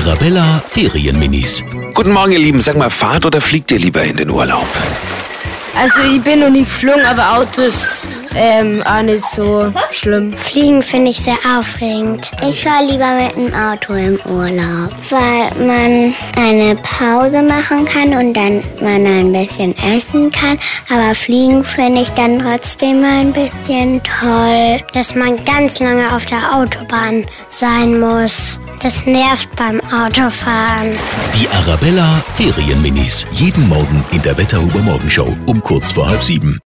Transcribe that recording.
Arabella Ferienminis. Guten Morgen, ihr Lieben. Sag mal, fahrt oder fliegt ihr lieber in den Urlaub? Also ich bin noch nie geflogen, aber Auto ist ähm, auch nicht so schlimm. Fliegen finde ich sehr aufregend. Ich fahre lieber mit dem Auto im Urlaub, weil man eine Pause machen kann und dann man ein bisschen essen kann. Aber Fliegen finde ich dann trotzdem ein bisschen toll, dass man ganz lange auf der Autobahn sein muss. Das nervt beim Autofahren. Die Arabella Ferienminis. Jeden Morgen in der Wetterhuber Morgenshow um kurz vor halb sieben.